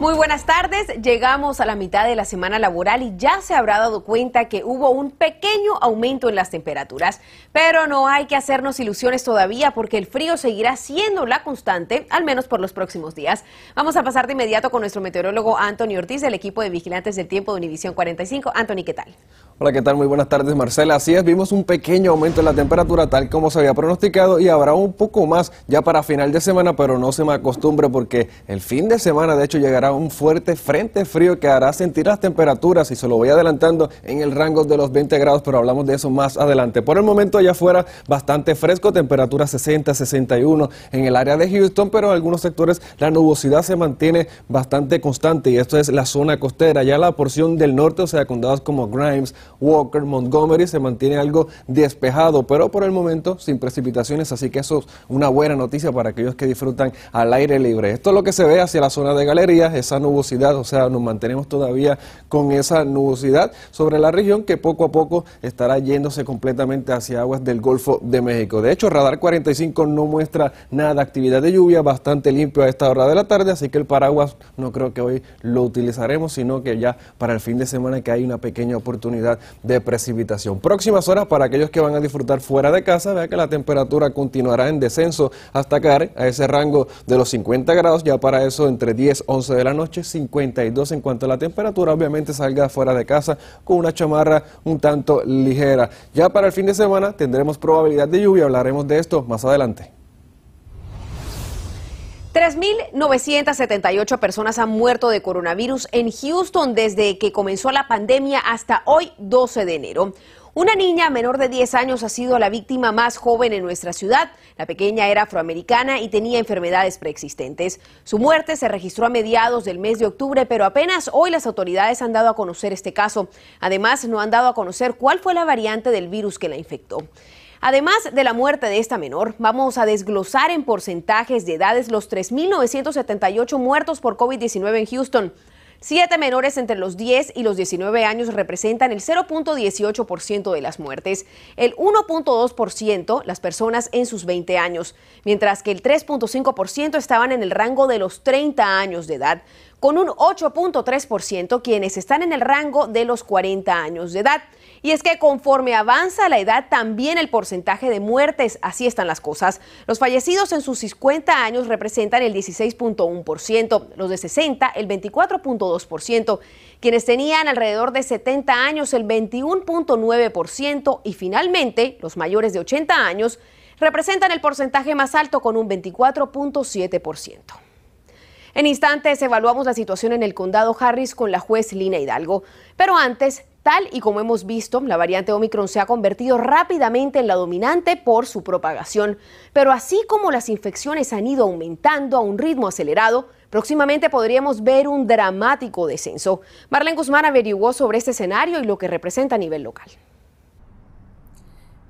Muy buenas tardes, llegamos a la mitad de la semana laboral y ya se habrá dado cuenta que hubo un pequeño aumento en las temperaturas, pero no hay que hacernos ilusiones todavía porque el frío seguirá siendo la constante, al menos por los próximos días. Vamos a pasar de inmediato con nuestro meteorólogo Anthony Ortiz del equipo de Vigilantes del Tiempo de Univisión 45. Anthony, ¿qué tal? Hola, ¿qué tal? Muy buenas tardes, Marcela. Así es, vimos un pequeño aumento en la temperatura tal como se había pronosticado y habrá un poco más ya para final de semana, pero no se me acostumbre porque el fin de semana de hecho llegará un fuerte frente frío que hará sentir las temperaturas y se lo voy adelantando en el rango de los 20 grados, pero hablamos de eso más adelante. Por el momento allá afuera bastante fresco, temperatura 60, 61 en el área de Houston, pero en algunos sectores la nubosidad se mantiene bastante constante y esto es la zona costera. Ya la porción del norte, o sea, condados como Grimes, Walker, Montgomery se mantiene algo despejado, pero por el momento sin precipitaciones, así que eso es una buena noticia para aquellos que disfrutan al aire libre. Esto es lo que se ve hacia la zona de galerías, esa nubosidad, o sea, nos mantenemos todavía con esa nubosidad sobre la región que poco a poco estará yéndose completamente hacia aguas del Golfo de México. De hecho, Radar 45 no muestra nada de actividad de lluvia, bastante limpio a esta hora de la tarde, así que el paraguas no creo que hoy lo utilizaremos, sino que ya para el fin de semana que hay una pequeña oportunidad de precipitación. Próximas horas para aquellos que van a disfrutar fuera de casa, vea que la temperatura continuará en descenso hasta caer a ese rango de los 50 grados, ya para eso entre 10, 11 de la noche, 52 en cuanto a la temperatura, obviamente salga fuera de casa con una chamarra un tanto ligera. Ya para el fin de semana tendremos probabilidad de lluvia, hablaremos de esto más adelante. 3.978 personas han muerto de coronavirus en Houston desde que comenzó la pandemia hasta hoy 12 de enero. Una niña menor de 10 años ha sido la víctima más joven en nuestra ciudad. La pequeña era afroamericana y tenía enfermedades preexistentes. Su muerte se registró a mediados del mes de octubre, pero apenas hoy las autoridades han dado a conocer este caso. Además, no han dado a conocer cuál fue la variante del virus que la infectó. Además de la muerte de esta menor, vamos a desglosar en porcentajes de edades los 3.978 muertos por COVID-19 en Houston. Siete menores entre los 10 y los 19 años representan el 0.18% de las muertes, el 1.2% las personas en sus 20 años, mientras que el 3.5% estaban en el rango de los 30 años de edad, con un 8.3% quienes están en el rango de los 40 años de edad. Y es que conforme avanza la edad, también el porcentaje de muertes, así están las cosas. Los fallecidos en sus 50 años representan el 16.1%, los de 60 el 24.2%, quienes tenían alrededor de 70 años el 21.9% y finalmente los mayores de 80 años representan el porcentaje más alto con un 24.7%. En instantes evaluamos la situación en el condado Harris con la juez Lina Hidalgo, pero antes Tal y como hemos visto, la variante Omicron se ha convertido rápidamente en la dominante por su propagación. Pero así como las infecciones han ido aumentando a un ritmo acelerado, próximamente podríamos ver un dramático descenso. Marlene Guzmán averiguó sobre este escenario y lo que representa a nivel local.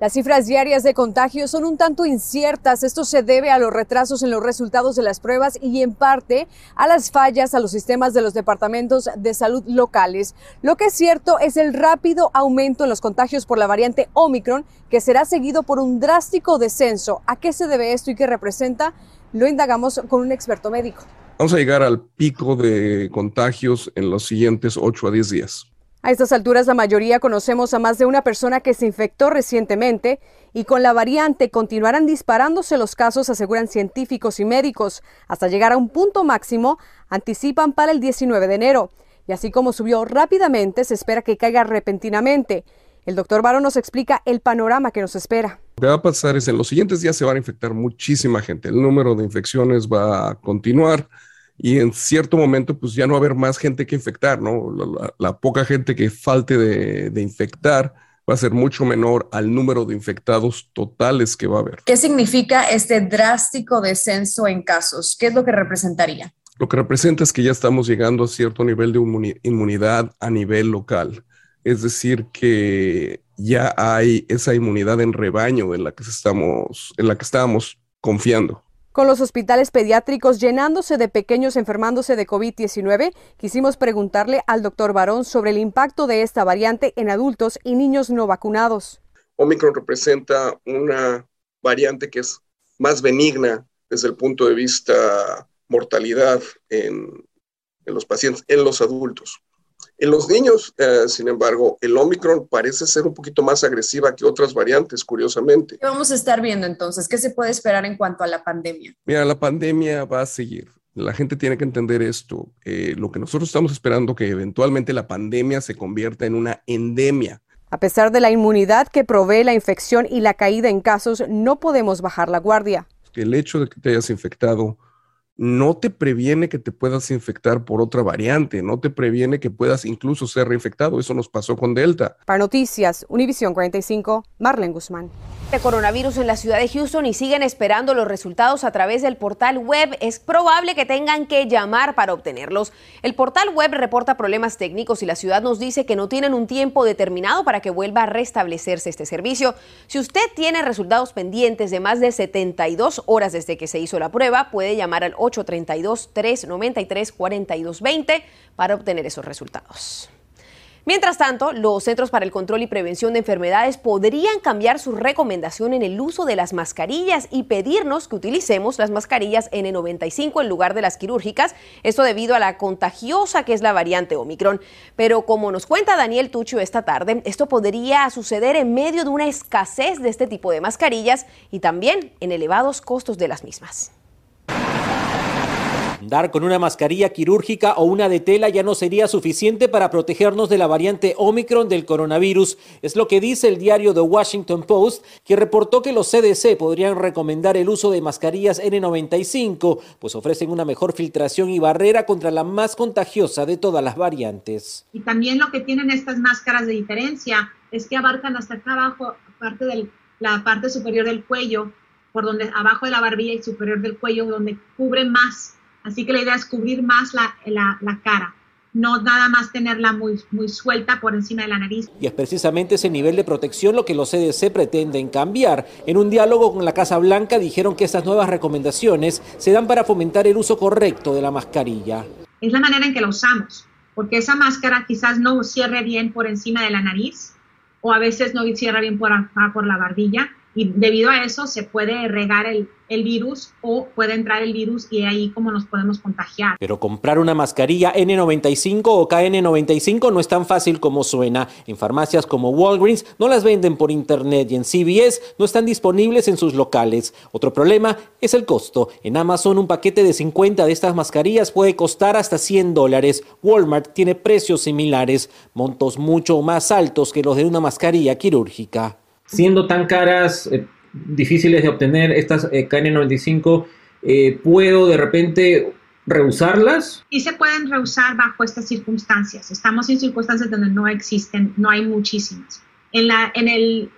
Las cifras diarias de contagios son un tanto inciertas. Esto se debe a los retrasos en los resultados de las pruebas y en parte a las fallas a los sistemas de los departamentos de salud locales. Lo que es cierto es el rápido aumento en los contagios por la variante Omicron, que será seguido por un drástico descenso. ¿A qué se debe esto y qué representa? Lo indagamos con un experto médico. Vamos a llegar al pico de contagios en los siguientes 8 a 10 días. A estas alturas la mayoría conocemos a más de una persona que se infectó recientemente y con la variante continuarán disparándose los casos, aseguran científicos y médicos, hasta llegar a un punto máximo, anticipan para el 19 de enero. Y así como subió rápidamente, se espera que caiga repentinamente. El doctor Baro nos explica el panorama que nos espera. Lo que va a pasar es en los siguientes días se van a infectar muchísima gente. El número de infecciones va a continuar y en cierto momento pues ya no va a haber más gente que infectar, ¿no? La, poca gente que falte de, infectar va a ser mucho menor al número de infectados totales que va a haber. ¿Qué significa este drástico descenso en casos? ¿Qué es lo que representaría? Lo que representa es que ya estamos llegando a cierto nivel de inmunidad a nivel local. Es decir, que ya hay esa inmunidad en rebaño en la que estamos, en la que estábamos confiando. Con los hospitales pediátricos llenándose de pequeños enfermándose de COVID-19, quisimos preguntarle al doctor Barón sobre el impacto de esta variante en adultos y niños no vacunados. Omicron representa una variante que es más benigna desde el punto de vista mortalidad en, en los pacientes, en los adultos. En los niños, eh, sin embargo, el Omicron parece ser un poquito más agresiva que otras variantes, curiosamente. ¿Qué vamos a estar viendo entonces? ¿Qué se puede esperar en cuanto a la pandemia? Mira, la pandemia va a seguir. La gente tiene que entender esto. Eh, lo que nosotros estamos esperando que eventualmente la pandemia se convierta en una endemia. A pesar de la inmunidad que provee la infección y la caída en casos, no podemos bajar la guardia. El hecho de que te hayas infectado no te previene que te puedas infectar por otra variante, no te previene que puedas incluso ser reinfectado. Eso nos pasó con Delta. Para Noticias, Univisión 45, Marlene Guzmán. De coronavirus en la ciudad de Houston y siguen esperando los resultados a través del portal web, es probable que tengan que llamar para obtenerlos. El portal web reporta problemas técnicos y la ciudad nos dice que no tienen un tiempo determinado para que vuelva a restablecerse este servicio. Si usted tiene resultados pendientes de más de 72 horas desde que se hizo la prueba, puede llamar al 832-393-4220 para obtener esos resultados. Mientras tanto, los Centros para el Control y Prevención de Enfermedades podrían cambiar su recomendación en el uso de las mascarillas y pedirnos que utilicemos las mascarillas N95 en lugar de las quirúrgicas, esto debido a la contagiosa que es la variante Omicron. Pero como nos cuenta Daniel Tucho esta tarde, esto podría suceder en medio de una escasez de este tipo de mascarillas y también en elevados costos de las mismas. Dar con una mascarilla quirúrgica o una de tela ya no sería suficiente para protegernos de la variante Omicron del coronavirus. Es lo que dice el diario The Washington Post, que reportó que los CDC podrían recomendar el uso de mascarillas N95, pues ofrecen una mejor filtración y barrera contra la más contagiosa de todas las variantes. Y también lo que tienen estas máscaras de diferencia es que abarcan hasta acá abajo, parte la parte superior del cuello, por donde abajo de la barbilla y superior del cuello, donde cubre más Así que la idea es cubrir más la, cara, no nada más tenerla muy, muy suelta por encima de la nariz. Y es precisamente ese nivel de protección lo que los CDC pretenden cambiar. En un diálogo con la Casa Blanca dijeron que estas nuevas recomendaciones se dan para fomentar el uso correcto de la mascarilla. Es la manera en que la usamos, porque esa máscara quizás no cierre bien por encima de la nariz o a veces no cierra bien por, por la barbilla y debido a eso se puede regar el, el, virus o puede entrar el virus y ahí como nos podemos contagiar. Pero comprar una mascarilla N95 o KN95 no es tan fácil como suena. En farmacias como Walgreens no las venden por internet y en CVS no están disponibles en sus locales. Otro problema es el costo. En Amazon un paquete de 50 de estas mascarillas puede costar hasta 100 dólares. Walmart tiene precios similares, montos mucho más altos que los de una mascarilla quirúrgica siendo tan caras, eh, difíciles de obtener estas eh, KN95, eh, ¿puedo de repente reusarlas? Y se pueden reusar bajo estas circunstancias. Estamos en circunstancias donde no existen, no hay muchísimas. En, la, en, el,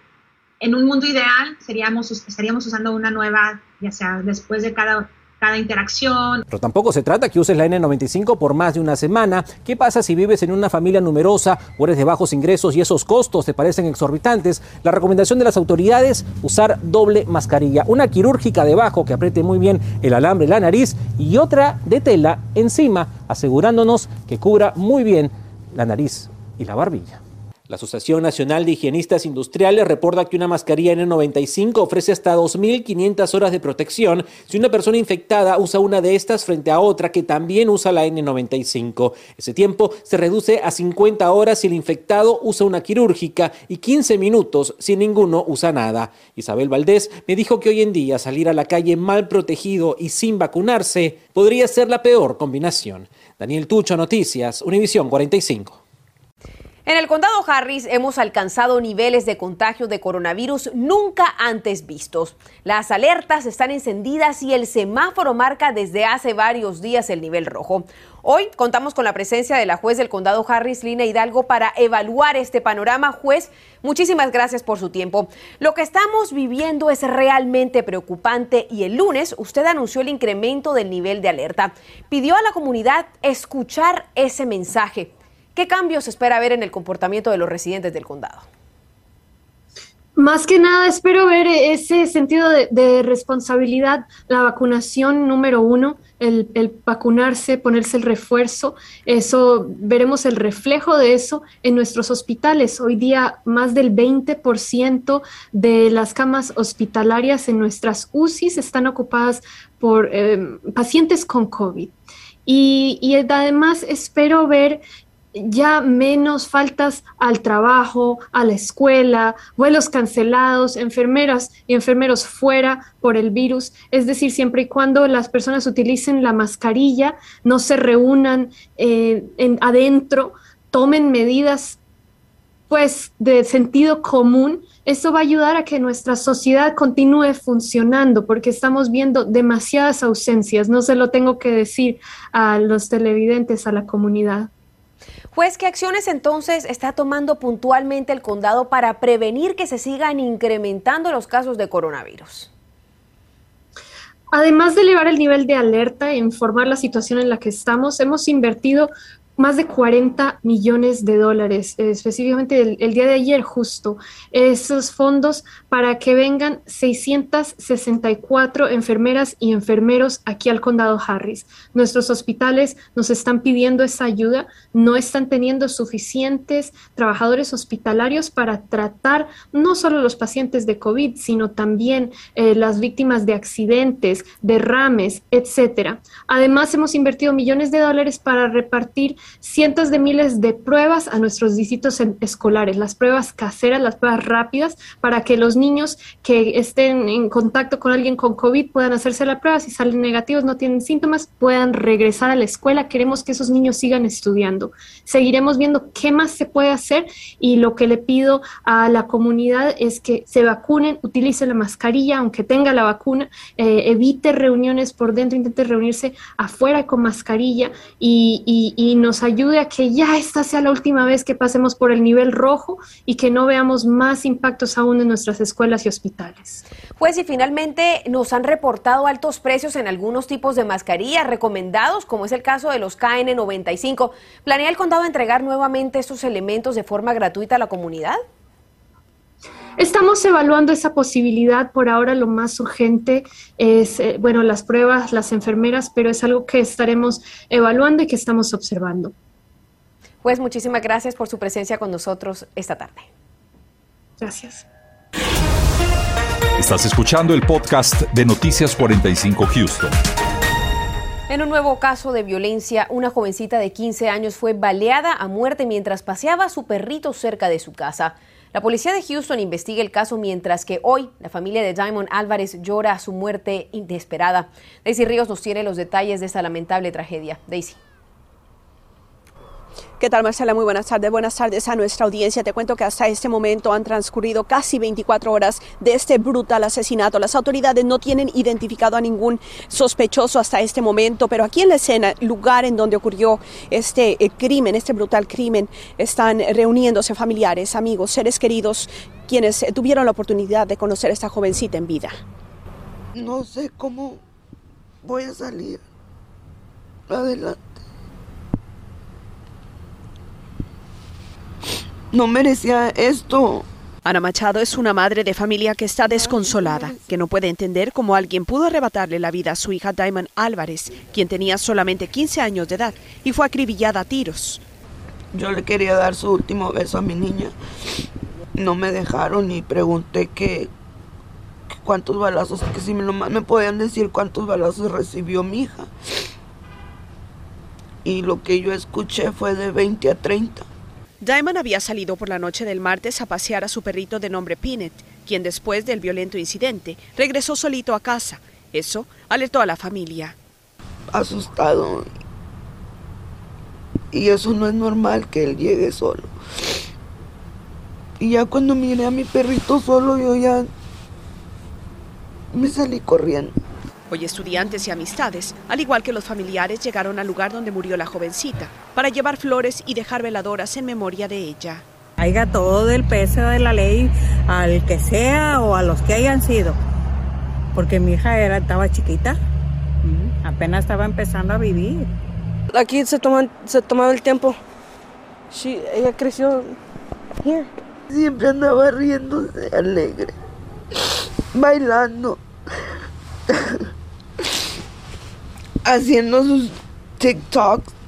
en un mundo ideal estaríamos usando una nueva, ya sea después de cada cada interacción. Pero tampoco se trata que uses la N95 por más de una semana. ¿Qué pasa si vives en una familia numerosa o eres de bajos ingresos y esos costos te parecen exorbitantes? La recomendación de las autoridades, usar doble mascarilla. Una quirúrgica debajo que apriete muy bien el alambre la nariz y otra de tela encima, asegurándonos que cubra muy bien la nariz y la barbilla. La Asociación Nacional de Higienistas Industriales reporta que una mascarilla N95 ofrece hasta 2.500 horas de protección si una persona infectada usa una de estas frente a otra que también usa la N95. Ese tiempo se reduce a 50 horas si el infectado usa una quirúrgica y 15 minutos si ninguno usa nada. Isabel Valdés me dijo que hoy en día salir a la calle mal protegido y sin vacunarse podría ser la peor combinación. Daniel Tucho, Noticias, Univisión 45. En el condado Harris hemos alcanzado niveles de contagio de coronavirus nunca antes vistos. Las alertas están encendidas y el semáforo marca desde hace varios días el nivel rojo. Hoy contamos con la presencia de la juez del condado Harris, Lina Hidalgo, para evaluar este panorama. Juez, muchísimas gracias por su tiempo. Lo que estamos viviendo es realmente preocupante y el lunes usted anunció el incremento del nivel de alerta. Pidió a la comunidad escuchar ese mensaje. ¿Qué cambios espera ver en el comportamiento de los residentes del condado? Más que nada, espero ver ese sentido de, responsabilidad, la vacunación número uno, el, vacunarse, ponerse el refuerzo, eso, veremos el reflejo de eso en nuestros hospitales. Hoy día, más del 20% de las camas hospitalarias en nuestras UCIs están ocupadas por eh, pacientes con COVID. Y, además espero ver ya menos faltas al trabajo, a la escuela, vuelos cancelados, enfermeras y enfermeros fuera por el virus. Es decir, siempre y cuando las personas utilicen la mascarilla, no se reúnan eh, en, adentro, tomen medidas pues de sentido común, eso va a ayudar a que nuestra sociedad continúe funcionando, porque estamos viendo demasiadas ausencias, no se lo tengo que decir a los televidentes, a la comunidad. Pues, ¿qué acciones entonces está tomando puntualmente el condado para prevenir que se sigan incrementando los casos de coronavirus? Además de elevar el nivel de alerta e informar la situación en la que estamos, hemos invertido más de 40 millones de dólares, específicamente el, día de ayer justo, esos fondos para que vengan 664 enfermeras y enfermeros aquí al condado Harris. Nuestros hospitales nos están pidiendo esa ayuda, no están teniendo suficientes trabajadores hospitalarios para tratar no solo los pacientes de COVID, sino también eh, las víctimas de accidentes, derrames, etcétera. Además, hemos invertido millones de dólares para repartir cientos de miles de pruebas a nuestros distritos escolares, las pruebas caseras, las pruebas rápidas, para que los niños que estén en contacto con alguien con COVID puedan hacerse la prueba, si salen negativos, no tienen síntomas, puedan regresar a la escuela. Queremos que esos niños sigan estudiando. Seguiremos viendo qué más se puede hacer y lo que le pido a la comunidad es que se vacunen, utilice la mascarilla, aunque tenga la vacuna, eh, evite reuniones por dentro, intente reunirse afuera con mascarilla y, y, y nos ayude a que ya esta sea la última vez que pasemos por el nivel rojo y que no veamos más impactos aún en nuestras escuelas y hospitales. Pues y finalmente nos han reportado altos precios en algunos tipos de mascarillas recomendados, como es el caso de los KN95. ¿Planea el condado entregar nuevamente estos elementos de forma gratuita a la comunidad? Estamos evaluando esa posibilidad. Por ahora lo más urgente es, eh, bueno, las pruebas, las enfermeras, pero es algo que estaremos evaluando y que estamos observando. Pues muchísimas gracias por su presencia con nosotros esta tarde. Gracias. Estás escuchando el podcast de Noticias 45 Houston. En un nuevo caso de violencia, una jovencita de 15 años fue baleada a muerte mientras paseaba a su perrito cerca de su casa. La policía de Houston investiga el caso mientras que hoy la familia de Diamond Álvarez llora su muerte inesperada. Daisy Ríos nos tiene los detalles de esta lamentable tragedia. Daisy. ¿Qué tal, Marcela? Muy buenas tardes. Buenas tardes a nuestra audiencia. Te cuento que hasta este momento han transcurrido casi 24 horas de este brutal asesinato. Las autoridades no tienen identificado a ningún sospechoso hasta este momento, pero aquí en la escena, lugar en donde ocurrió este eh, crimen, este brutal crimen, están reuniéndose familiares, amigos, seres queridos, quienes tuvieron la oportunidad de conocer a esta jovencita en vida. No sé cómo voy a salir adelante. No merecía esto. Ana Machado es una madre de familia que está desconsolada, que no puede entender cómo alguien pudo arrebatarle la vida a su hija Diamond Álvarez, quien tenía solamente 15 años de edad y fue acribillada a tiros. Yo le quería dar su último beso a mi niña. No me dejaron y pregunté que, cuántos balazos, que si me, nomás me podían decir cuántos balazos recibió mi hija. Y lo que yo escuché fue de 20 a 30. Diamond había salido por la noche del martes a pasear a su perrito de nombre Pinet, quien después del violento incidente regresó solito a casa. Eso alertó a la familia. Asustado. Y eso no es normal que él llegue solo. Y ya cuando miré a mi perrito solo, yo ya me salí corriendo. Hoy estudiantes y amistades, al igual que los familiares, llegaron al lugar donde murió la jovencita para llevar flores y dejar veladoras en memoria de ella. Haiga todo el peso de la ley al que sea o a los que hayan sido, porque mi hija era, estaba chiquita, apenas estaba empezando a vivir. Aquí se, toma, se tomaba el tiempo. ella creció here. siempre andaba riéndose, alegre, bailando, haciendo sus TikToks.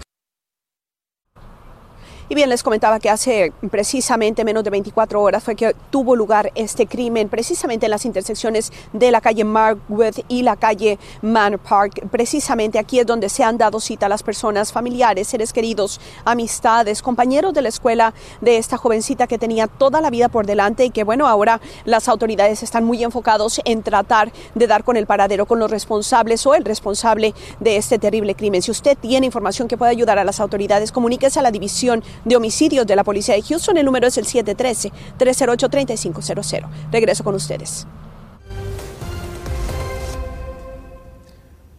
Y bien, les comentaba que hace precisamente menos de 24 horas fue que tuvo lugar este crimen, precisamente en las intersecciones de la calle Markwood y la calle Manor Park. Precisamente aquí es donde se han dado cita a las personas, familiares, seres queridos, amistades, compañeros de la escuela de esta jovencita que tenía toda la vida por delante y que, bueno, ahora las autoridades están muy enfocados en tratar de dar con el paradero, con los responsables o el responsable de este terrible crimen. Si usted tiene información que pueda ayudar a las autoridades, comuníquese a la división de homicidios de la policía de Houston. El número es el 713-308-3500. Regreso con ustedes.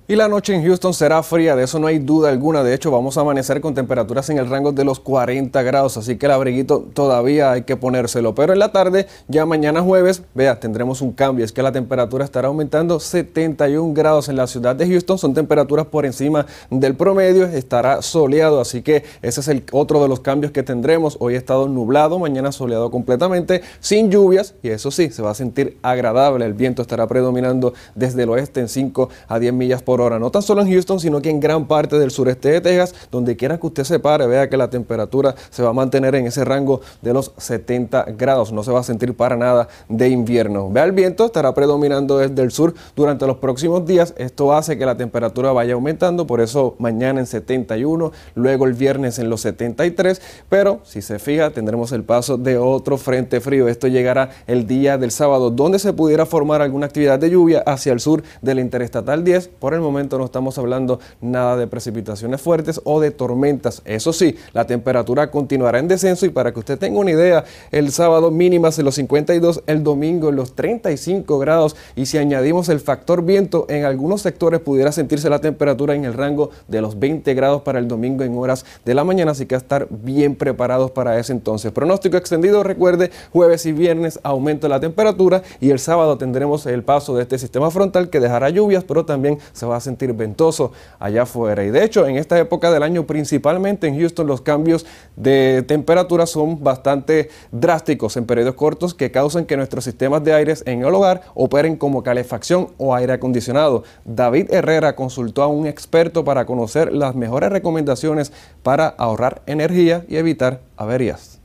Y la noche en Houston será fría, de eso no hay duda alguna. De hecho, vamos a amanecer con temperaturas en el rango de los 40 grados, así que el abriguito todavía hay que ponérselo. Pero en la tarde, ya mañana jueves, vea, tendremos un cambio. Es que la temperatura estará aumentando 71 grados en la ciudad de Houston. Son temperaturas por encima del promedio. Estará soleado, así que ese es el otro de los cambios que tendremos. Hoy ha estado nublado, mañana soleado completamente, sin lluvias. Y eso sí, se va a sentir agradable. El viento estará predominando desde el oeste en 5 a 10 millas por hora, no tan solo en Houston, sino que en gran parte del sureste de Texas, donde quiera que usted se pare, vea que la temperatura se va a mantener en ese rango de los 70 grados, no se va a sentir para nada de invierno. Vea el viento, estará predominando desde el sur durante los próximos días, esto hace que la temperatura vaya aumentando, por eso mañana en 71, luego el viernes en los 73, pero si se fija tendremos el paso de otro frente frío, esto llegará el día del sábado, donde se pudiera formar alguna actividad de lluvia hacia el sur de la Interestatal 10, por el momento no estamos hablando nada de precipitaciones fuertes o de tormentas. Eso sí, la temperatura continuará en descenso y para que usted tenga una idea, el sábado mínimas en los 52, el domingo en los 35 grados y si añadimos el factor viento, en algunos sectores pudiera sentirse la temperatura en el rango de los 20 grados para el domingo en horas de la mañana, así que a estar bien preparados para ese entonces. Pronóstico extendido, recuerde, jueves y viernes aumenta la temperatura y el sábado tendremos el paso de este sistema frontal que dejará lluvias, pero también se va a sentir ventoso allá afuera. Y de hecho, en esta época del año, principalmente en Houston, los cambios de temperatura son bastante drásticos en periodos cortos que causan que nuestros sistemas de aires en el hogar operen como calefacción o aire acondicionado. David Herrera consultó a un experto para conocer las mejores recomendaciones para ahorrar energía y evitar averías.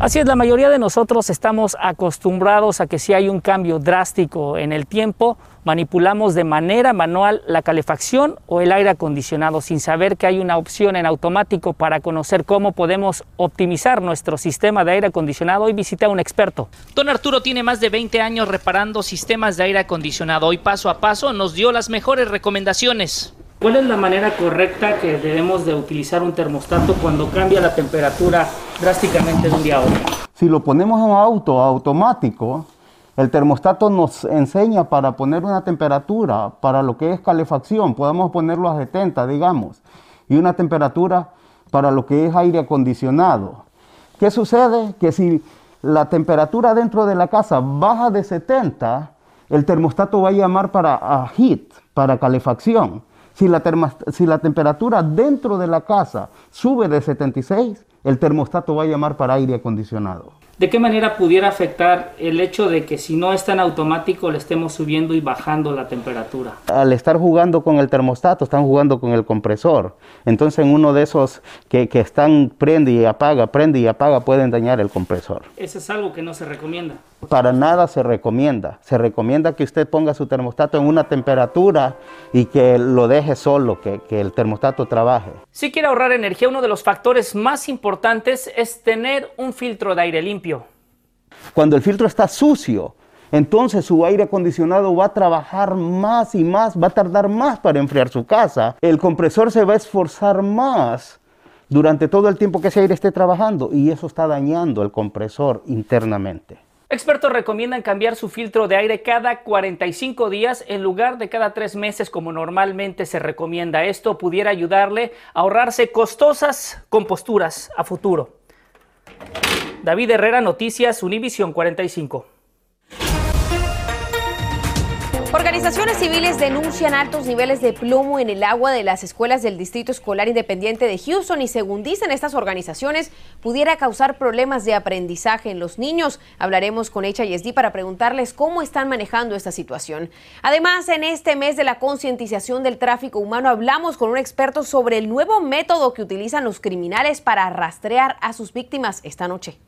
Así es, la mayoría de nosotros estamos acostumbrados a que si hay un cambio drástico en el tiempo, manipulamos de manera manual la calefacción o el aire acondicionado sin saber que hay una opción en automático para conocer cómo podemos optimizar nuestro sistema de aire acondicionado. Hoy visité a un experto. Don Arturo tiene más de 20 años reparando sistemas de aire acondicionado. Hoy paso a paso nos dio las mejores recomendaciones. ¿Cuál es la manera correcta que debemos de utilizar un termostato cuando cambia la temperatura drásticamente de un día a otro? Si lo ponemos en auto automático, el termostato nos enseña para poner una temperatura para lo que es calefacción, podemos ponerlo a 70, digamos, y una temperatura para lo que es aire acondicionado. ¿Qué sucede? Que si la temperatura dentro de la casa baja de 70, el termostato va a llamar para a heat, para calefacción. Si la, si la, temperatura dentro de la casa sube de 76, el termostato va a llamar para aire acondicionado. ¿De qué manera pudiera afectar el hecho de que si no está en automático le estemos subiendo y bajando la temperatura? Al estar jugando con el termostato, están jugando con el compresor. Entonces en uno de esos que, que están prende y apaga, prende y apaga, pueden dañar el compresor. Eso es algo que no se recomienda. Para nada se recomienda. Se recomienda que usted ponga su termostato en una temperatura y que lo deje solo, que, que el termostato trabaje. Si quiere ahorrar energía, uno de los factores más importantes es tener un filtro de aire limpio. Cuando el filtro está sucio, entonces su aire acondicionado va a trabajar más y más, va a tardar más para enfriar su casa. El compresor se va a esforzar más durante todo el tiempo que ese aire esté trabajando y eso está dañando el compresor internamente. Expertos recomiendan cambiar su filtro de aire cada 45 días en lugar de cada tres meses como normalmente se recomienda. Esto pudiera ayudarle a ahorrarse costosas composturas a futuro. David Herrera, Noticias, Univisión 45. Organizaciones civiles denuncian altos niveles de plomo en el agua de las escuelas del Distrito Escolar Independiente de Houston y según dicen estas organizaciones pudiera causar problemas de aprendizaje en los niños. Hablaremos con HISD para preguntarles cómo están manejando esta situación. Además, en este mes de la concientización del tráfico humano hablamos con un experto sobre el nuevo método que utilizan los criminales para rastrear a sus víctimas esta noche.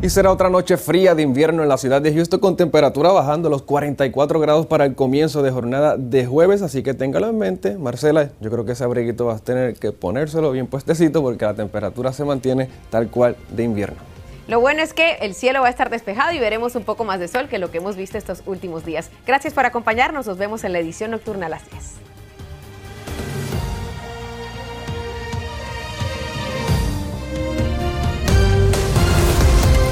Y será otra noche fría de invierno en la ciudad de Houston con temperatura bajando los 44 grados para el comienzo de jornada de jueves, así que téngalo en mente. Marcela, yo creo que ese abriguito vas a tener que ponérselo bien puestecito porque la temperatura se mantiene tal cual de invierno. Lo bueno es que el cielo va a estar despejado y veremos un poco más de sol que lo que hemos visto estos últimos días. Gracias por acompañarnos, nos vemos en la edición nocturna a las 10.